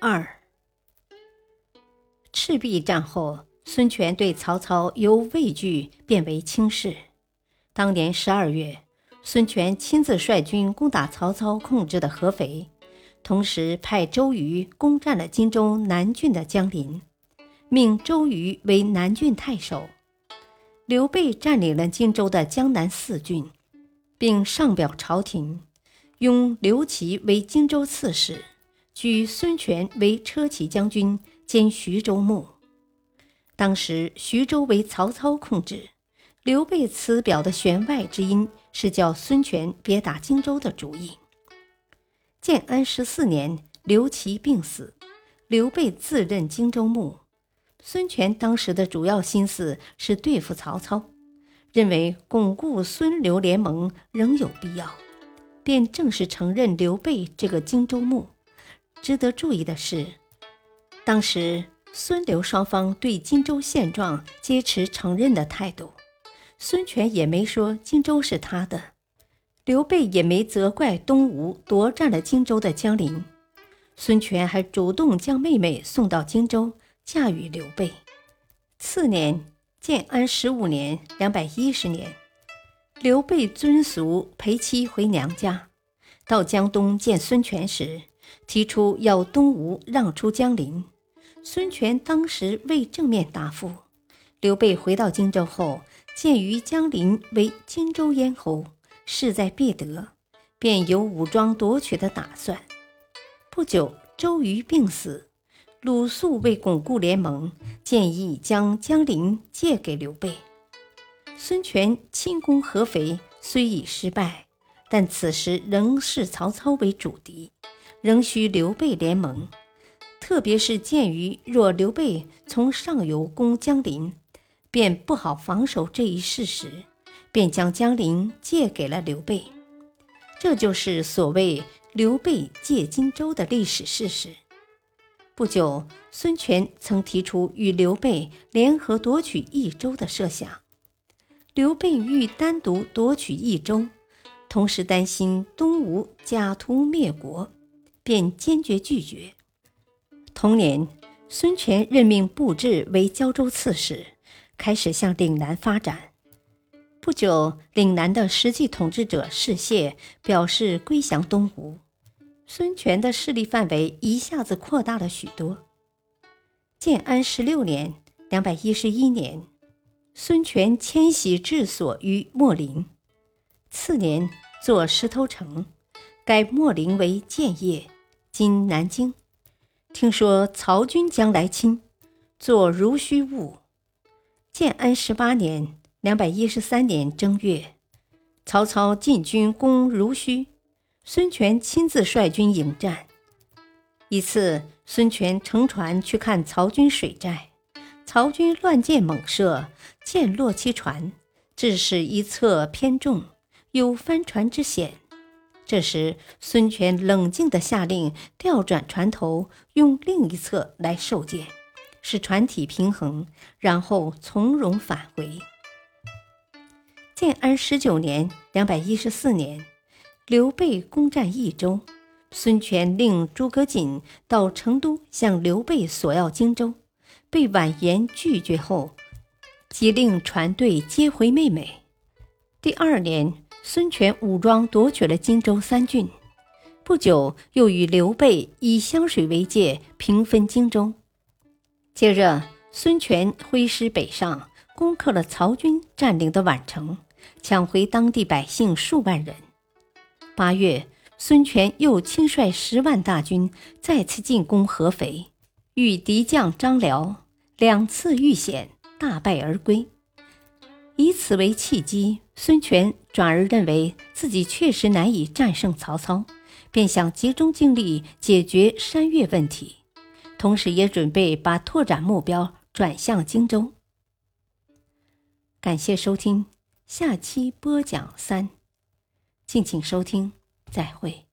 二，赤壁战后，孙权对曹操由畏惧变为轻视。当年十二月，孙权亲自率军攻打曹操控制的合肥，同时派周瑜攻占了荆州南郡的江陵，命周瑜为南郡太守。刘备占领了荆州的江南四郡，并上表朝廷，拥刘琦为荆州刺史。举孙权为车骑将军兼徐州牧。当时徐州为曹操控制，刘备此表的弦外之音是叫孙权别打荆州的主意。建安十四年，刘琦病死，刘备自任荆州牧。孙权当时的主要心思是对付曹操，认为巩固孙刘联盟仍有必要，便正式承认刘备这个荆州牧。值得注意的是，当时孙刘双方对荆州现状皆持承认的态度，孙权也没说荆州是他的，刘备也没责怪东吴夺占了荆州的江陵，孙权还主动将妹妹送到荆州嫁与刘备。次年，建安十五年（两百一十年），刘备遵俗陪妻回娘家，到江东见孙权时。提出要东吴让出江陵，孙权当时未正面答复。刘备回到荆州后，鉴于江陵为荆州咽喉，势在必得，便有武装夺取的打算。不久，周瑜病死，鲁肃为巩固联盟，建议将江陵借给刘备。孙权轻攻合肥，虽已失败，但此时仍视曹操为主敌。仍需刘备联盟，特别是鉴于若刘备从上游攻江陵，便不好防守这一事实，便将江陵借给了刘备。这就是所谓刘备借荆州的历史事实。不久，孙权曾提出与刘备联合夺取益州的设想，刘备欲单独夺取益州，同时担心东吴假图灭国。便坚决拒绝。同年，孙权任命布置为胶州刺史，开始向岭南发展。不久，岭南的实际统治者士燮表示归降东吴，孙权的势力范围一下子扩大了许多。建安十六年（两百一十一年），孙权迁徙治所于秣陵，次年作石头城，改秣陵为建业。今南京，听说曹军将来侵，作如须坞。建安十八年（两百一十三年）正月，曹操进军攻如须，孙权亲自率军迎战。一次，孙权乘船去看曹军水寨，曹军乱箭猛射，箭落其船，致使一侧偏重，有翻船之险。这时，孙权冷静地下令调转船头，用另一侧来受箭，使船体平衡，然后从容返回。建安十九年（两百一十四年），刘备攻占益州，孙权令诸葛瑾到成都向刘备索要荆州，被婉言拒绝后，即令船队接回妹妹。第二年。孙权武装夺取了荆州三郡，不久又与刘备以湘水为界，平分荆州。接着，孙权挥师北上，攻克了曹军占领的宛城，抢回当地百姓数万人。八月，孙权又亲率十万大军再次进攻合肥，与敌将张辽，两次遇险，大败而归。以此为契机，孙权转而认为自己确实难以战胜曹操，便想集中精力解决山越问题，同时也准备把拓展目标转向荆州。感谢收听，下期播讲三，敬请收听，再会。